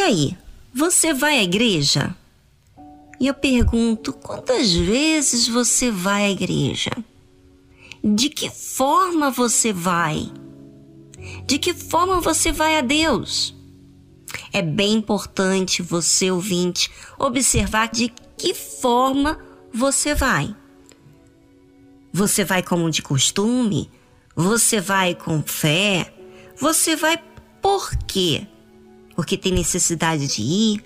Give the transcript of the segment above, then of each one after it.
aí, você vai à igreja? E eu pergunto: quantas vezes você vai à igreja? De que forma você vai? De que forma você vai a Deus? É bem importante você, ouvinte, observar de que forma você vai. Você vai como de costume? Você vai com fé? Você vai por quê? Porque tem necessidade de ir?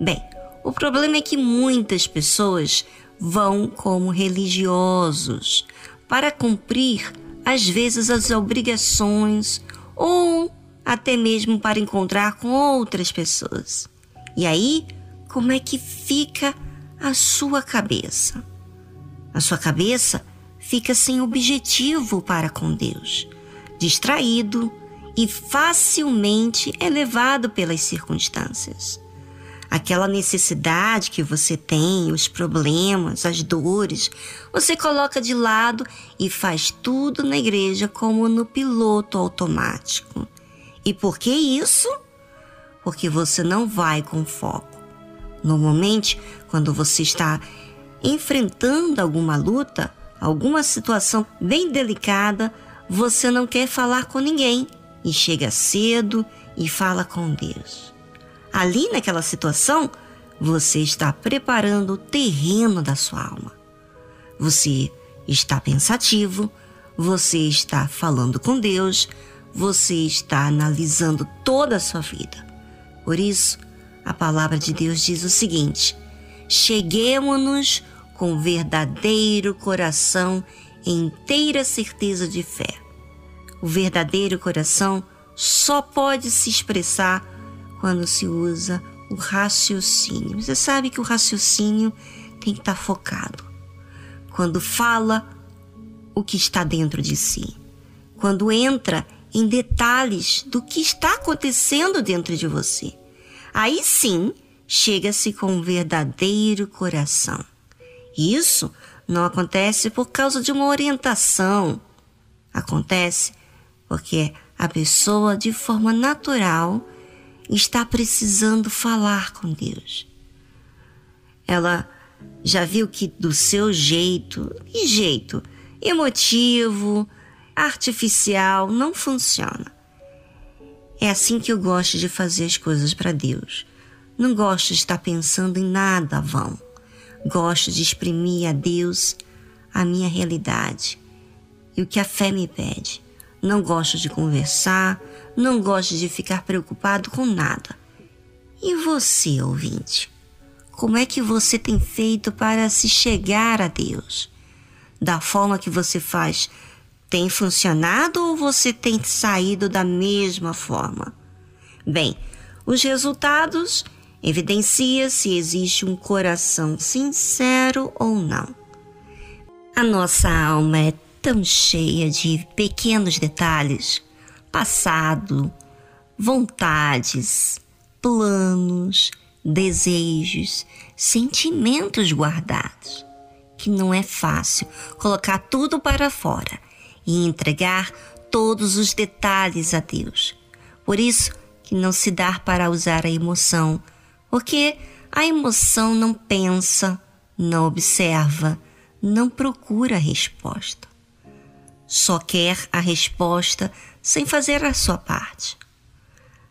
Bem, o problema é que muitas pessoas vão como religiosos para cumprir, às vezes, as obrigações ou até mesmo para encontrar com outras pessoas. E aí, como é que fica a sua cabeça? A sua cabeça fica sem objetivo para com Deus, distraído e facilmente é levado pelas circunstâncias aquela necessidade que você tem, os problemas, as dores, você coloca de lado e faz tudo na igreja como no piloto automático. E por que isso? Porque você não vai com foco. Normalmente, quando você está enfrentando alguma luta, alguma situação bem delicada, você não quer falar com ninguém e chega cedo e fala com Deus. Ali naquela situação, você está preparando o terreno da sua alma. Você está pensativo, você está falando com Deus, você está analisando toda a sua vida. Por isso, a palavra de Deus diz o seguinte: cheguemos-nos com verdadeiro coração e inteira certeza de fé. O verdadeiro coração só pode se expressar quando se usa o raciocínio. Você sabe que o raciocínio tem que estar focado. Quando fala o que está dentro de si. Quando entra em detalhes do que está acontecendo dentro de você. Aí sim chega-se com um verdadeiro coração. Isso não acontece por causa de uma orientação. Acontece porque a pessoa, de forma natural, está precisando falar com Deus. Ela já viu que do seu jeito, e jeito emotivo, artificial, não funciona. É assim que eu gosto de fazer as coisas para Deus. Não gosto de estar pensando em nada vão. Gosto de exprimir a Deus a minha realidade e o que a fé me pede. Não gosto de conversar, não gosto de ficar preocupado com nada. E você, ouvinte? Como é que você tem feito para se chegar a Deus? Da forma que você faz, tem funcionado ou você tem saído da mesma forma? Bem, os resultados evidenciam se existe um coração sincero ou não. A nossa alma é tão cheia de pequenos detalhes passado, vontades, planos, desejos, sentimentos guardados, que não é fácil colocar tudo para fora e entregar todos os detalhes a Deus. Por isso que não se dá para usar a emoção, porque a emoção não pensa, não observa, não procura resposta. Só quer a resposta sem fazer a sua parte.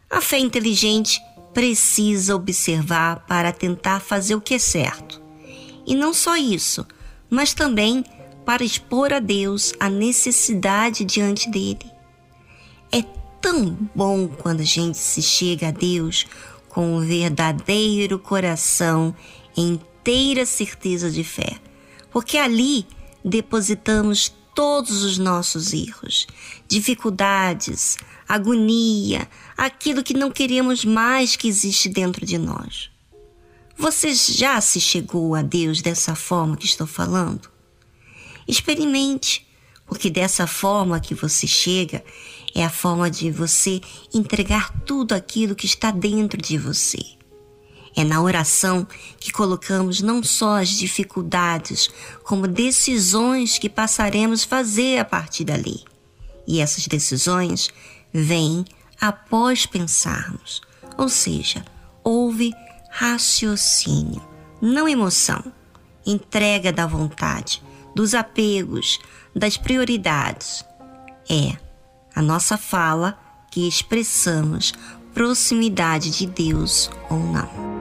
A fé inteligente precisa observar para tentar fazer o que é certo. E não só isso, mas também para expor a Deus a necessidade diante dele. É tão bom quando a gente se chega a Deus com um verdadeiro coração inteira certeza de fé, porque ali depositamos todos os nossos erros, dificuldades, agonia, aquilo que não queremos mais que existe dentro de nós. Você já se chegou a Deus dessa forma que estou falando? Experimente, porque dessa forma que você chega é a forma de você entregar tudo aquilo que está dentro de você. É na oração que colocamos não só as dificuldades, como decisões que passaremos a fazer a partir dali. E essas decisões vêm após pensarmos, Ou seja, houve raciocínio, não emoção, entrega da vontade, dos apegos, das prioridades. É a nossa fala que expressamos proximidade de Deus ou não.